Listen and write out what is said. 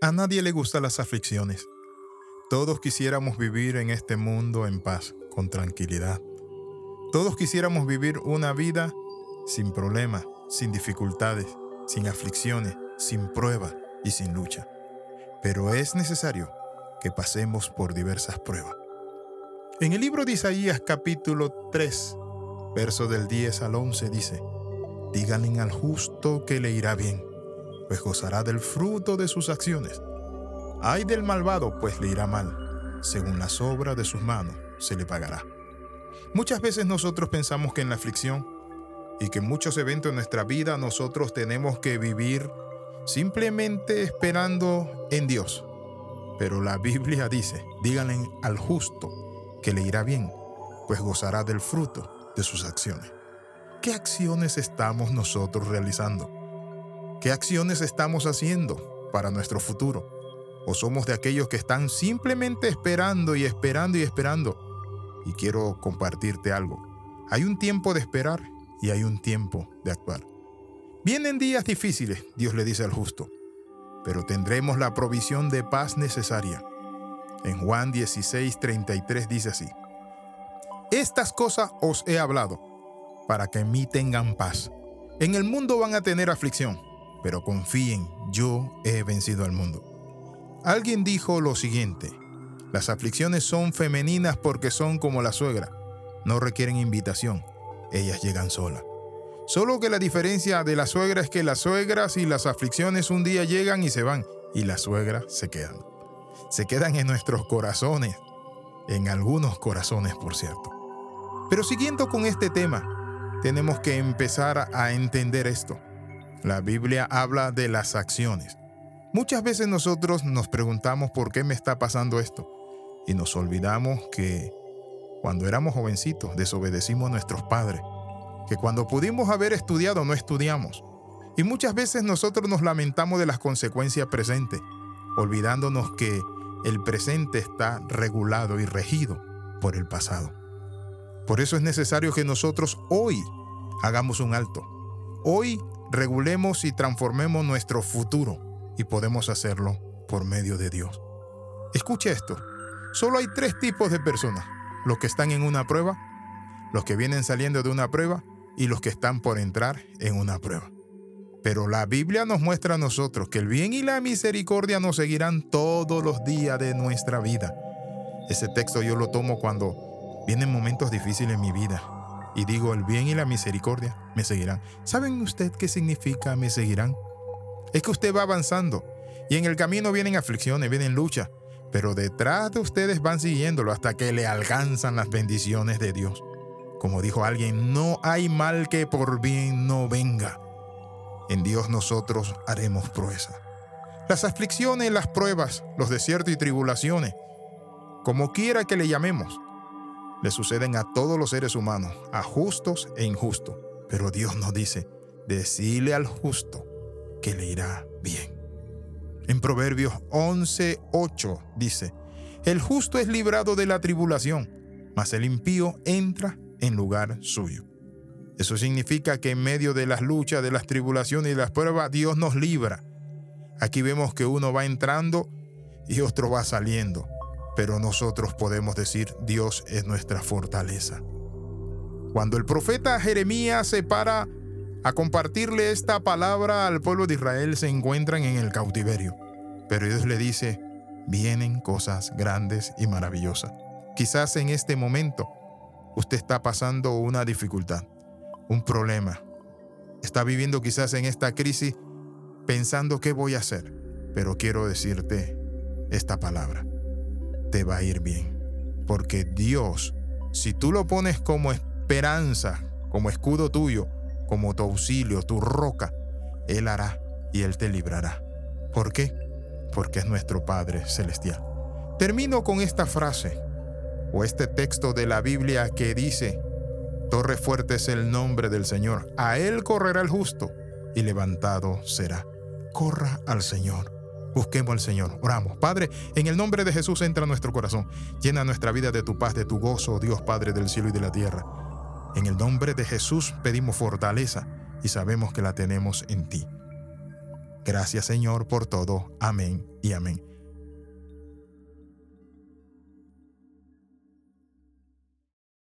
A nadie le gustan las aflicciones. Todos quisiéramos vivir en este mundo en paz, con tranquilidad. Todos quisiéramos vivir una vida sin problemas, sin dificultades, sin aflicciones, sin pruebas y sin lucha. Pero es necesario que pasemos por diversas pruebas. En el libro de Isaías capítulo 3, verso del 10 al 11 dice, Díganle al justo que le irá bien, pues gozará del fruto de sus acciones. Ay del malvado, pues le irá mal, según las obras de sus manos se le pagará. Muchas veces nosotros pensamos que en la aflicción y que en muchos eventos de nuestra vida nosotros tenemos que vivir simplemente esperando en Dios. Pero la Biblia dice, díganle al justo que le irá bien, pues gozará del fruto de sus acciones. ¿Qué acciones estamos nosotros realizando? ¿Qué acciones estamos haciendo para nuestro futuro? ¿O somos de aquellos que están simplemente esperando y esperando y esperando? Y quiero compartirte algo. Hay un tiempo de esperar y hay un tiempo de actuar. Vienen días difíciles, Dios le dice al justo, pero tendremos la provisión de paz necesaria. En Juan 16, 33 dice así, Estas cosas os he hablado, para que en mí tengan paz. En el mundo van a tener aflicción, pero confíen, yo he vencido al mundo. Alguien dijo lo siguiente, las aflicciones son femeninas porque son como la suegra, no requieren invitación, ellas llegan solas. Solo que la diferencia de la suegra es que las suegras y las aflicciones un día llegan y se van, y las suegras se quedan. Se quedan en nuestros corazones, en algunos corazones, por cierto. Pero siguiendo con este tema, tenemos que empezar a entender esto. La Biblia habla de las acciones. Muchas veces nosotros nos preguntamos por qué me está pasando esto y nos olvidamos que cuando éramos jovencitos desobedecimos a nuestros padres que cuando pudimos haber estudiado no estudiamos. Y muchas veces nosotros nos lamentamos de las consecuencias presentes, olvidándonos que el presente está regulado y regido por el pasado. Por eso es necesario que nosotros hoy hagamos un alto. Hoy regulemos y transformemos nuestro futuro y podemos hacerlo por medio de Dios. Escuche esto. Solo hay tres tipos de personas. Los que están en una prueba, los que vienen saliendo de una prueba y los que están por entrar en una prueba. Pero la Biblia nos muestra a nosotros que el bien y la misericordia nos seguirán todos los días de nuestra vida. Ese texto yo lo tomo cuando vienen momentos difíciles en mi vida y digo, el bien y la misericordia me seguirán. ¿Saben usted qué significa me seguirán? Es que usted va avanzando y en el camino vienen aflicciones, vienen luchas, pero detrás de ustedes van siguiéndolo hasta que le alcanzan las bendiciones de Dios. Como dijo alguien, no hay mal que por bien no venga. En Dios nosotros haremos proeza. Las aflicciones, las pruebas, los desiertos y tribulaciones, como quiera que le llamemos, le suceden a todos los seres humanos, a justos e injustos. Pero Dios nos dice, decile al justo que le irá bien. En Proverbios 11:8 dice, el justo es librado de la tribulación, mas el impío entra en lugar suyo. Eso significa que en medio de las luchas, de las tribulaciones y las pruebas, Dios nos libra. Aquí vemos que uno va entrando y otro va saliendo, pero nosotros podemos decir, Dios es nuestra fortaleza. Cuando el profeta Jeremías se para a compartirle esta palabra al pueblo de Israel, se encuentran en el cautiverio. Pero Dios le dice, vienen cosas grandes y maravillosas. Quizás en este momento usted está pasando una dificultad, un problema. Está viviendo quizás en esta crisis pensando qué voy a hacer. Pero quiero decirte esta palabra. Te va a ir bien. Porque Dios, si tú lo pones como esperanza, como escudo tuyo, como tu auxilio, tu roca, Él hará y Él te librará. ¿Por qué? Porque es nuestro Padre Celestial. Termino con esta frase o este texto de la Biblia que dice, Torre fuerte es el nombre del Señor, a Él correrá el justo y levantado será. Corra al Señor. Busquemos al Señor. Oramos. Padre, en el nombre de Jesús entra a nuestro corazón. Llena nuestra vida de tu paz, de tu gozo, Dios Padre del cielo y de la tierra. En el nombre de Jesús pedimos fortaleza y sabemos que la tenemos en ti. Gracias Señor por todo. Amén y amén.